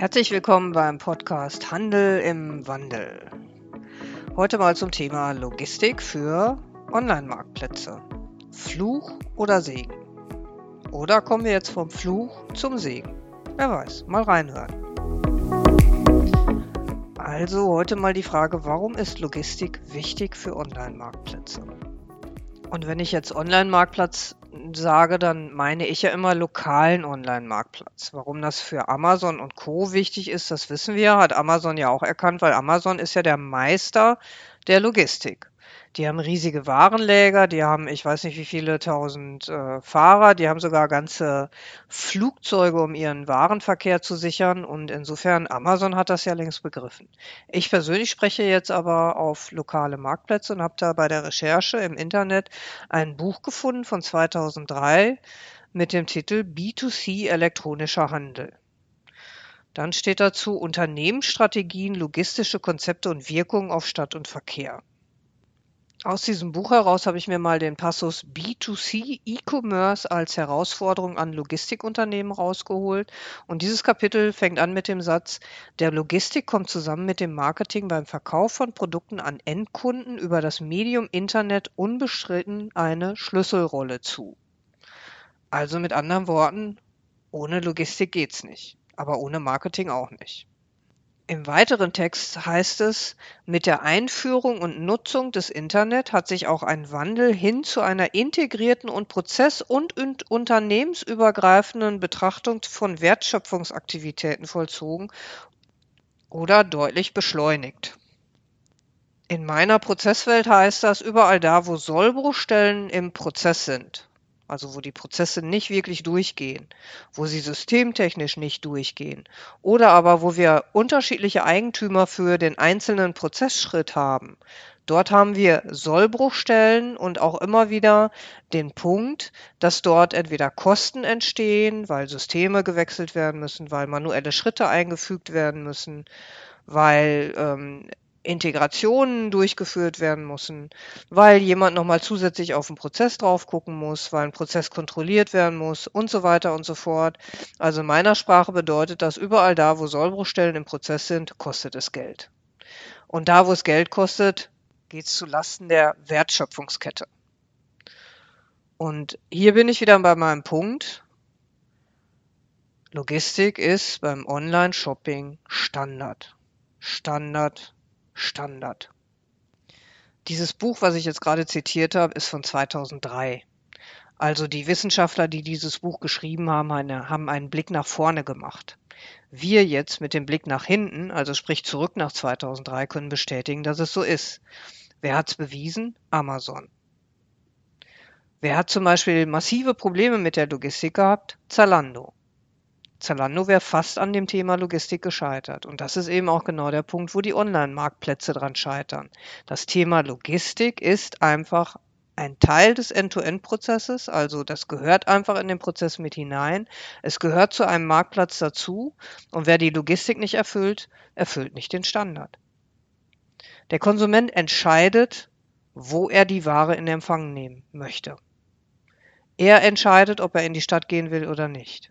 Herzlich willkommen beim Podcast Handel im Wandel. Heute mal zum Thema Logistik für Online-Marktplätze. Fluch oder Segen? Oder kommen wir jetzt vom Fluch zum Segen? Wer weiß, mal reinhören. Also heute mal die Frage, warum ist Logistik wichtig für Online-Marktplätze? Und wenn ich jetzt Online-Marktplatz sage, dann meine ich ja immer lokalen Online-Marktplatz. Warum das für Amazon und Co. wichtig ist, das wissen wir, hat Amazon ja auch erkannt, weil Amazon ist ja der Meister der Logistik. Die haben riesige Warenläger, die haben, ich weiß nicht wie viele tausend äh, Fahrer, die haben sogar ganze Flugzeuge, um ihren Warenverkehr zu sichern. Und insofern, Amazon hat das ja längst begriffen. Ich persönlich spreche jetzt aber auf lokale Marktplätze und habe da bei der Recherche im Internet ein Buch gefunden von 2003 mit dem Titel B2C elektronischer Handel. Dann steht dazu Unternehmensstrategien, logistische Konzepte und Wirkungen auf Stadt und Verkehr. Aus diesem Buch heraus habe ich mir mal den Passus B2C E-Commerce als Herausforderung an Logistikunternehmen rausgeholt. Und dieses Kapitel fängt an mit dem Satz, der Logistik kommt zusammen mit dem Marketing beim Verkauf von Produkten an Endkunden über das Medium Internet unbestritten eine Schlüsselrolle zu. Also mit anderen Worten, ohne Logistik geht's nicht, aber ohne Marketing auch nicht. Im weiteren Text heißt es, mit der Einführung und Nutzung des Internet hat sich auch ein Wandel hin zu einer integrierten und prozess- und unternehmensübergreifenden Betrachtung von Wertschöpfungsaktivitäten vollzogen oder deutlich beschleunigt. In meiner Prozesswelt heißt das überall da, wo Sollbruchstellen im Prozess sind also wo die Prozesse nicht wirklich durchgehen, wo sie systemtechnisch nicht durchgehen oder aber wo wir unterschiedliche Eigentümer für den einzelnen Prozessschritt haben. Dort haben wir Sollbruchstellen und auch immer wieder den Punkt, dass dort entweder Kosten entstehen, weil Systeme gewechselt werden müssen, weil manuelle Schritte eingefügt werden müssen, weil ähm, Integrationen durchgeführt werden müssen, weil jemand nochmal zusätzlich auf den Prozess drauf gucken muss, weil ein Prozess kontrolliert werden muss und so weiter und so fort. Also in meiner Sprache bedeutet das, überall da, wo Sollbruchstellen im Prozess sind, kostet es Geld. Und da, wo es Geld kostet, geht es zu Lasten der Wertschöpfungskette. Und hier bin ich wieder bei meinem Punkt. Logistik ist beim Online-Shopping Standard. Standard, Standard. Dieses Buch, was ich jetzt gerade zitiert habe, ist von 2003. Also die Wissenschaftler, die dieses Buch geschrieben haben, eine, haben einen Blick nach vorne gemacht. Wir jetzt mit dem Blick nach hinten, also sprich zurück nach 2003, können bestätigen, dass es so ist. Wer hat es bewiesen? Amazon. Wer hat zum Beispiel massive Probleme mit der Logistik gehabt? Zalando. Zalando wäre fast an dem Thema Logistik gescheitert. Und das ist eben auch genau der Punkt, wo die Online-Marktplätze dran scheitern. Das Thema Logistik ist einfach ein Teil des End-to-End-Prozesses, also das gehört einfach in den Prozess mit hinein. Es gehört zu einem Marktplatz dazu und wer die Logistik nicht erfüllt, erfüllt nicht den Standard. Der Konsument entscheidet, wo er die Ware in Empfang nehmen möchte. Er entscheidet, ob er in die Stadt gehen will oder nicht.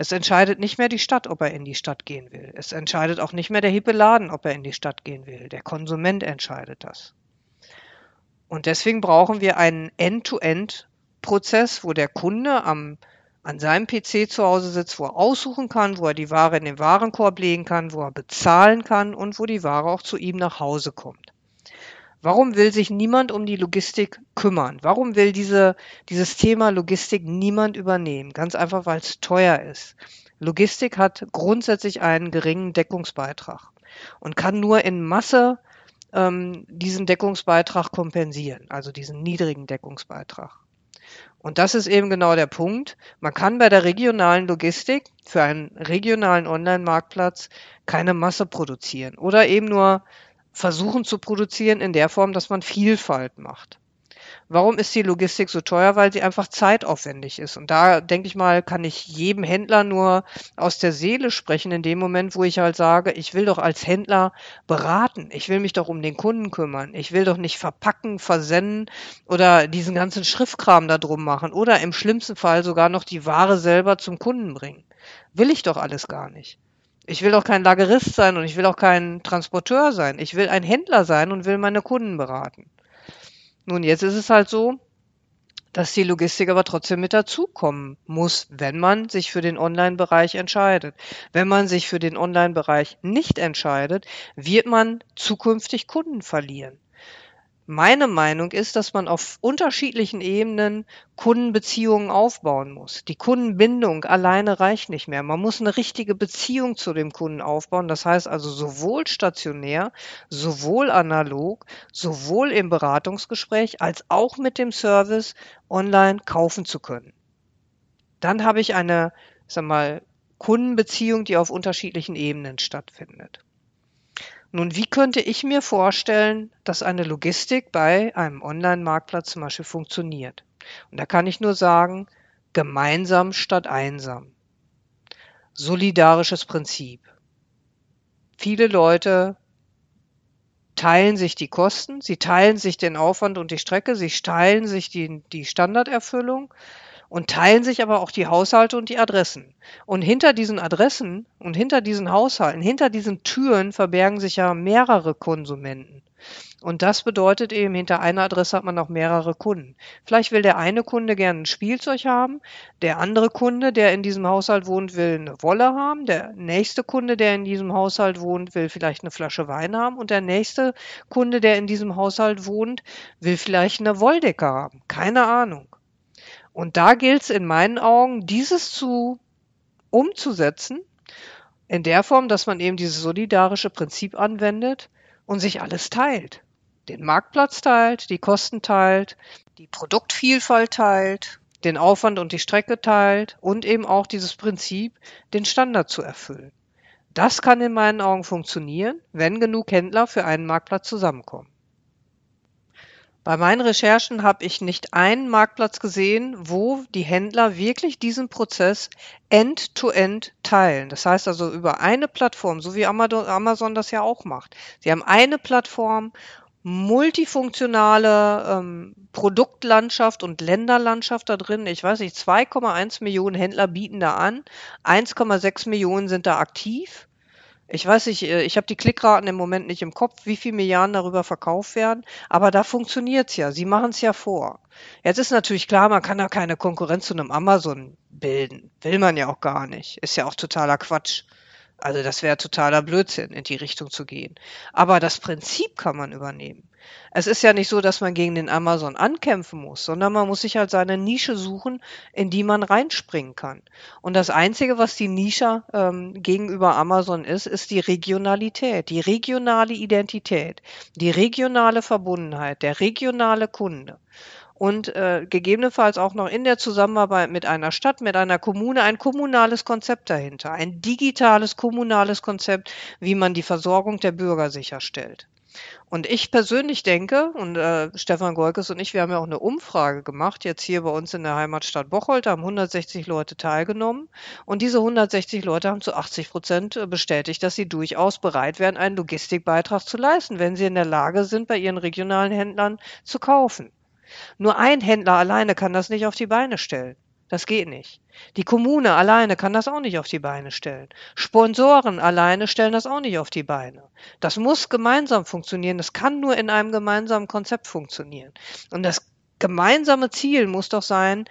Es entscheidet nicht mehr die Stadt, ob er in die Stadt gehen will. Es entscheidet auch nicht mehr der hippe Laden, ob er in die Stadt gehen will. Der Konsument entscheidet das. Und deswegen brauchen wir einen End-to-End-Prozess, wo der Kunde am, an seinem PC zu Hause sitzt, wo er aussuchen kann, wo er die Ware in den Warenkorb legen kann, wo er bezahlen kann und wo die Ware auch zu ihm nach Hause kommt. Warum will sich niemand um die Logistik kümmern? Warum will diese, dieses Thema Logistik niemand übernehmen? Ganz einfach, weil es teuer ist. Logistik hat grundsätzlich einen geringen Deckungsbeitrag und kann nur in Masse ähm, diesen Deckungsbeitrag kompensieren, also diesen niedrigen Deckungsbeitrag. Und das ist eben genau der Punkt. Man kann bei der regionalen Logistik für einen regionalen Online-Marktplatz keine Masse produzieren oder eben nur versuchen zu produzieren in der Form, dass man Vielfalt macht. Warum ist die Logistik so teuer? Weil sie einfach zeitaufwendig ist. Und da denke ich mal, kann ich jedem Händler nur aus der Seele sprechen, in dem Moment, wo ich halt sage, ich will doch als Händler beraten. Ich will mich doch um den Kunden kümmern. Ich will doch nicht verpacken, versenden oder diesen ganzen Schriftkram da drum machen oder im schlimmsten Fall sogar noch die Ware selber zum Kunden bringen. Will ich doch alles gar nicht. Ich will auch kein Lagerist sein und ich will auch kein Transporteur sein. Ich will ein Händler sein und will meine Kunden beraten. Nun, jetzt ist es halt so, dass die Logistik aber trotzdem mit dazukommen muss, wenn man sich für den Online-Bereich entscheidet. Wenn man sich für den Online-Bereich nicht entscheidet, wird man zukünftig Kunden verlieren. Meine Meinung ist, dass man auf unterschiedlichen Ebenen Kundenbeziehungen aufbauen muss. Die Kundenbindung alleine reicht nicht mehr. Man muss eine richtige Beziehung zu dem Kunden aufbauen. Das heißt also sowohl stationär, sowohl analog, sowohl im Beratungsgespräch als auch mit dem Service online kaufen zu können. Dann habe ich eine, sag mal, Kundenbeziehung, die auf unterschiedlichen Ebenen stattfindet. Nun, wie könnte ich mir vorstellen, dass eine Logistik bei einem Online-Marktplatz zum Beispiel funktioniert? Und da kann ich nur sagen, gemeinsam statt einsam. Solidarisches Prinzip. Viele Leute teilen sich die Kosten, sie teilen sich den Aufwand und die Strecke, sie teilen sich die, die Standarderfüllung und teilen sich aber auch die Haushalte und die Adressen. Und hinter diesen Adressen und hinter diesen Haushalten, hinter diesen Türen verbergen sich ja mehrere Konsumenten. Und das bedeutet eben, hinter einer Adresse hat man auch mehrere Kunden. Vielleicht will der eine Kunde gerne ein Spielzeug haben, der andere Kunde, der in diesem Haushalt wohnt, will eine Wolle haben, der nächste Kunde, der in diesem Haushalt wohnt, will vielleicht eine Flasche Wein haben und der nächste Kunde, der in diesem Haushalt wohnt, will vielleicht eine Wolldecke haben. Keine Ahnung. Und da gilt es in meinen Augen, dieses zu umzusetzen, in der Form, dass man eben dieses solidarische Prinzip anwendet und sich alles teilt. Den Marktplatz teilt, die Kosten teilt, die Produktvielfalt teilt, den Aufwand und die Strecke teilt und eben auch dieses Prinzip, den Standard zu erfüllen. Das kann in meinen Augen funktionieren, wenn genug Händler für einen Marktplatz zusammenkommen. Bei meinen Recherchen habe ich nicht einen Marktplatz gesehen, wo die Händler wirklich diesen Prozess end-to-end -end teilen. Das heißt also über eine Plattform, so wie Amazon das ja auch macht. Sie haben eine Plattform, multifunktionale ähm, Produktlandschaft und Länderlandschaft da drin. Ich weiß nicht, 2,1 Millionen Händler bieten da an, 1,6 Millionen sind da aktiv. Ich weiß nicht, äh, ich habe die Klickraten im Moment nicht im Kopf, wie viel Milliarden darüber verkauft werden, aber da funktioniert's ja. Sie machen's ja vor. Jetzt ist natürlich klar, man kann da keine Konkurrenz zu einem Amazon bilden. Will man ja auch gar nicht. Ist ja auch totaler Quatsch. Also das wäre totaler Blödsinn, in die Richtung zu gehen. Aber das Prinzip kann man übernehmen. Es ist ja nicht so, dass man gegen den Amazon ankämpfen muss, sondern man muss sich halt seine Nische suchen, in die man reinspringen kann. Und das Einzige, was die Nische ähm, gegenüber Amazon ist, ist die Regionalität, die regionale Identität, die regionale Verbundenheit, der regionale Kunde und äh, gegebenenfalls auch noch in der Zusammenarbeit mit einer Stadt, mit einer Kommune ein kommunales Konzept dahinter, ein digitales kommunales Konzept, wie man die Versorgung der Bürger sicherstellt. Und ich persönlich denke, und äh, Stefan Golkes und ich, wir haben ja auch eine Umfrage gemacht, jetzt hier bei uns in der Heimatstadt Bocholt, da haben 160 Leute teilgenommen. Und diese 160 Leute haben zu 80 Prozent äh, bestätigt, dass sie durchaus bereit wären, einen Logistikbeitrag zu leisten, wenn sie in der Lage sind, bei ihren regionalen Händlern zu kaufen. Nur ein Händler alleine kann das nicht auf die Beine stellen. Das geht nicht. Die Kommune alleine kann das auch nicht auf die Beine stellen. Sponsoren alleine stellen das auch nicht auf die Beine. Das muss gemeinsam funktionieren. Das kann nur in einem gemeinsamen Konzept funktionieren. Und das gemeinsame Ziel muss doch sein,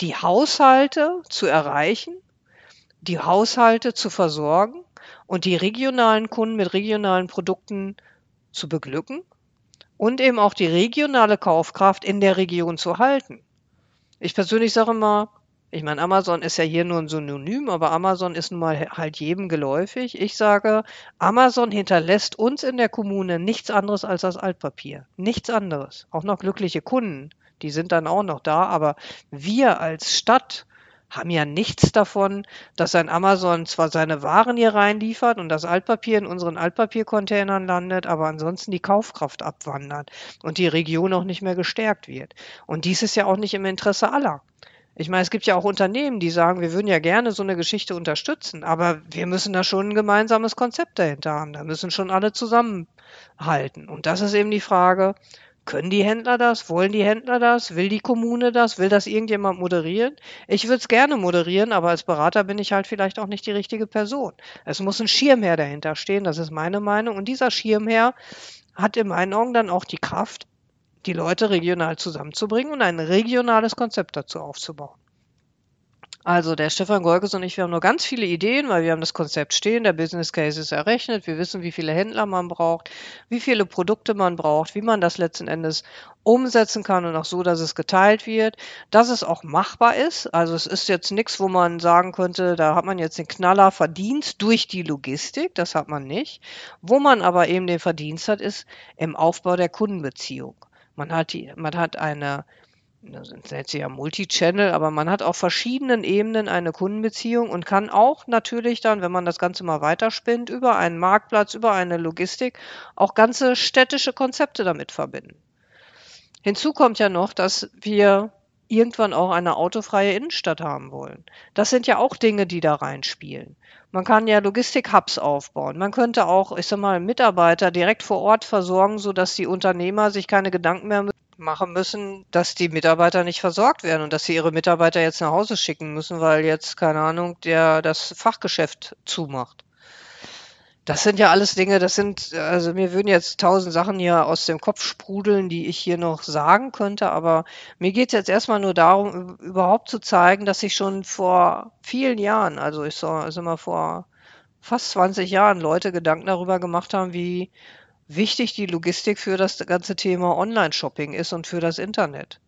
die Haushalte zu erreichen, die Haushalte zu versorgen und die regionalen Kunden mit regionalen Produkten zu beglücken und eben auch die regionale Kaufkraft in der Region zu halten. Ich persönlich sage immer, ich meine, Amazon ist ja hier nur ein Synonym, aber Amazon ist nun mal halt jedem geläufig. Ich sage, Amazon hinterlässt uns in der Kommune nichts anderes als das Altpapier. Nichts anderes. Auch noch glückliche Kunden, die sind dann auch noch da, aber wir als Stadt haben ja nichts davon, dass ein Amazon zwar seine Waren hier reinliefert und das Altpapier in unseren Altpapiercontainern landet, aber ansonsten die Kaufkraft abwandert und die Region auch nicht mehr gestärkt wird. Und dies ist ja auch nicht im Interesse aller. Ich meine, es gibt ja auch Unternehmen, die sagen, wir würden ja gerne so eine Geschichte unterstützen, aber wir müssen da schon ein gemeinsames Konzept dahinter haben. Da müssen schon alle zusammenhalten. Und das ist eben die Frage, Können die Händler das? Wollen die Händler das? Will die Kommune das? Will das irgendjemand moderieren? Ich würde es gerne moderieren, aber als Berater bin ich halt vielleicht auch nicht die richtige Person. Es muss ein Schirmherr dahinter stehen, das ist meine Meinung. Und dieser Schirmherr hat in meinen Augen dann auch die Kraft, die Leute regional zusammenzubringen und ein regionales Konzept dazu aufzubauen. Also der Stefan Golkes und ich, wir haben nur ganz viele Ideen, weil wir haben das Konzept stehen, der Business Case ist errechnet, wir wissen, wie viele Händler man braucht, wie viele Produkte man braucht, wie man das letzten Endes umsetzen kann und auch so, dass es geteilt wird, dass es auch machbar ist. Also es ist jetzt nichts, wo man sagen könnte, da hat man jetzt den Knaller verdient durch die Logistik, das hat man nicht. Wo man aber eben den Verdienst hat, ist im Aufbau der Kundenbeziehung. Man hat, die, man hat eine das nennt sich ja Multichannel, aber man hat auf verschiedenen Ebenen eine Kundenbeziehung und kann auch natürlich dann, wenn man das Ganze mal weiterspinnt, über einen Marktplatz, über eine Logistik auch ganze städtische Konzepte damit verbinden. Hinzu kommt ja noch, dass wir irgendwann auch eine autofreie Innenstadt haben wollen. Das sind ja auch Dinge, die da reinspielen. Man kann ja Logistik-Hubs aufbauen. Man könnte auch, ich sag mal, Mitarbeiter direkt vor Ort versorgen, sodass die Unternehmer sich keine Gedanken mehr machen müssen, dass die Mitarbeiter nicht versorgt werden und dass sie ihre Mitarbeiter jetzt nach Hause schicken müssen, weil jetzt, keine Ahnung, der das Fachgeschäft zumacht. Das sind ja alles Dinge, das sind, also mir würden jetzt tausend Sachen hier aus dem Kopf sprudeln, die ich hier noch sagen könnte, aber mir geht es jetzt erstmal nur darum, überhaupt zu zeigen, dass sich schon vor vielen Jahren, also ich sag also mal vor fast 20 Jahren, Leute Gedanken darüber gemacht haben, wie wichtig die Logistik für das ganze Thema Online-Shopping ist und für das Internet.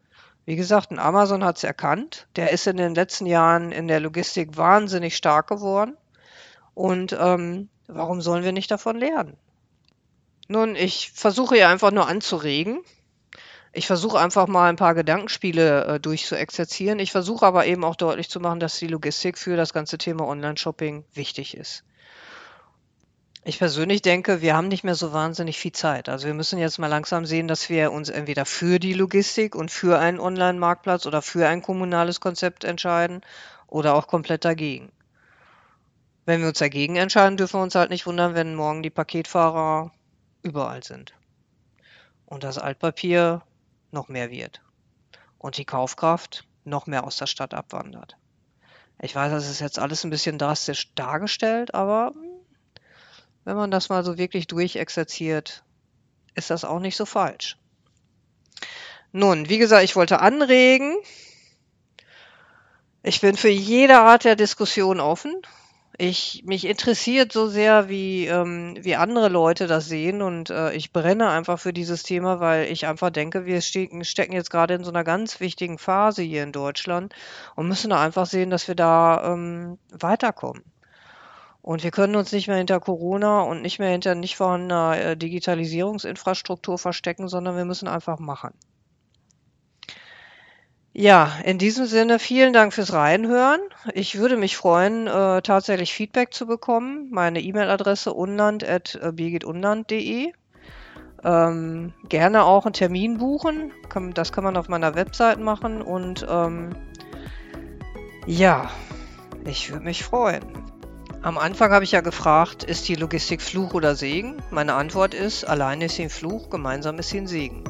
Wie gesagt, ein Amazon hat es erkannt. Der ist in den letzten Jahren in der Logistik wahnsinnig stark geworden. Und ähm, warum sollen wir nicht davon lernen? Nun, ich versuche ja einfach nur anzuregen. Ich versuche einfach mal ein paar Gedankenspiele äh, durchzuexerzieren. Ich versuche aber eben auch deutlich zu machen, dass die Logistik für das ganze Thema Online-Shopping wichtig ist. Ich persönlich denke, wir haben nicht mehr so wahnsinnig viel Zeit. Also wir müssen jetzt mal langsam sehen, dass wir uns entweder für die Logistik und für einen Online-Marktplatz oder für ein kommunales Konzept entscheiden oder auch komplett dagegen. Wenn wir uns dagegen entscheiden, dürfen wir uns halt nicht wundern, wenn morgen die Paketfahrer überall sind. Und das Altpapier noch mehr wird. Und die Kaufkraft noch mehr aus der Stadt abwandert. Ich weiß, das ist jetzt alles ein bisschen drastisch dargestellt, aber wenn man das mal so wirklich durchexerziert, ist das auch nicht so falsch. Nun, wie gesagt, ich wollte anregen. Ich bin für jede Art der Diskussion offen. Ich, mich interessiert so sehr, wie, ähm, wie andere Leute das sehen und äh, ich brenne einfach für dieses Thema, weil ich einfach denke, wir stecken, stecken jetzt gerade in so einer ganz wichtigen Phase hier in Deutschland und müssen da einfach sehen, dass wir da ähm, weiterkommen. Und wir können uns nicht mehr hinter Corona und nicht mehr hinter nicht vorhandener äh, Digitalisierungsinfrastruktur verstecken, sondern wir müssen einfach machen. Ja, in diesem Sinne vielen Dank fürs Reinhören. Ich würde mich freuen, äh, tatsächlich Feedback zu bekommen. Meine E-Mail-Adresse unland.birgitunland.de. Ähm, gerne auch einen Termin buchen. Das kann man auf meiner Website machen. Und ähm, ja, ich würde mich freuen. Am Anfang habe ich ja gefragt, ist die Logistik Fluch oder Segen? Meine Antwort ist, alleine ist sie ein Fluch, gemeinsam ist sie ein Segen.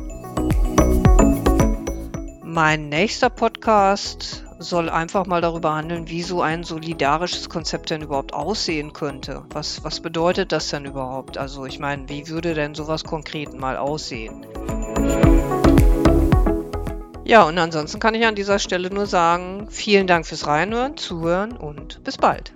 Mein nächster Podcast soll einfach mal darüber handeln, wie so ein solidarisches Konzept denn überhaupt aussehen könnte. Was, was bedeutet das denn überhaupt? Also ich meine, wie würde denn sowas konkret mal aussehen? Ja, und ansonsten kann ich an dieser Stelle nur sagen, vielen Dank fürs Reinhören, Zuhören und bis bald.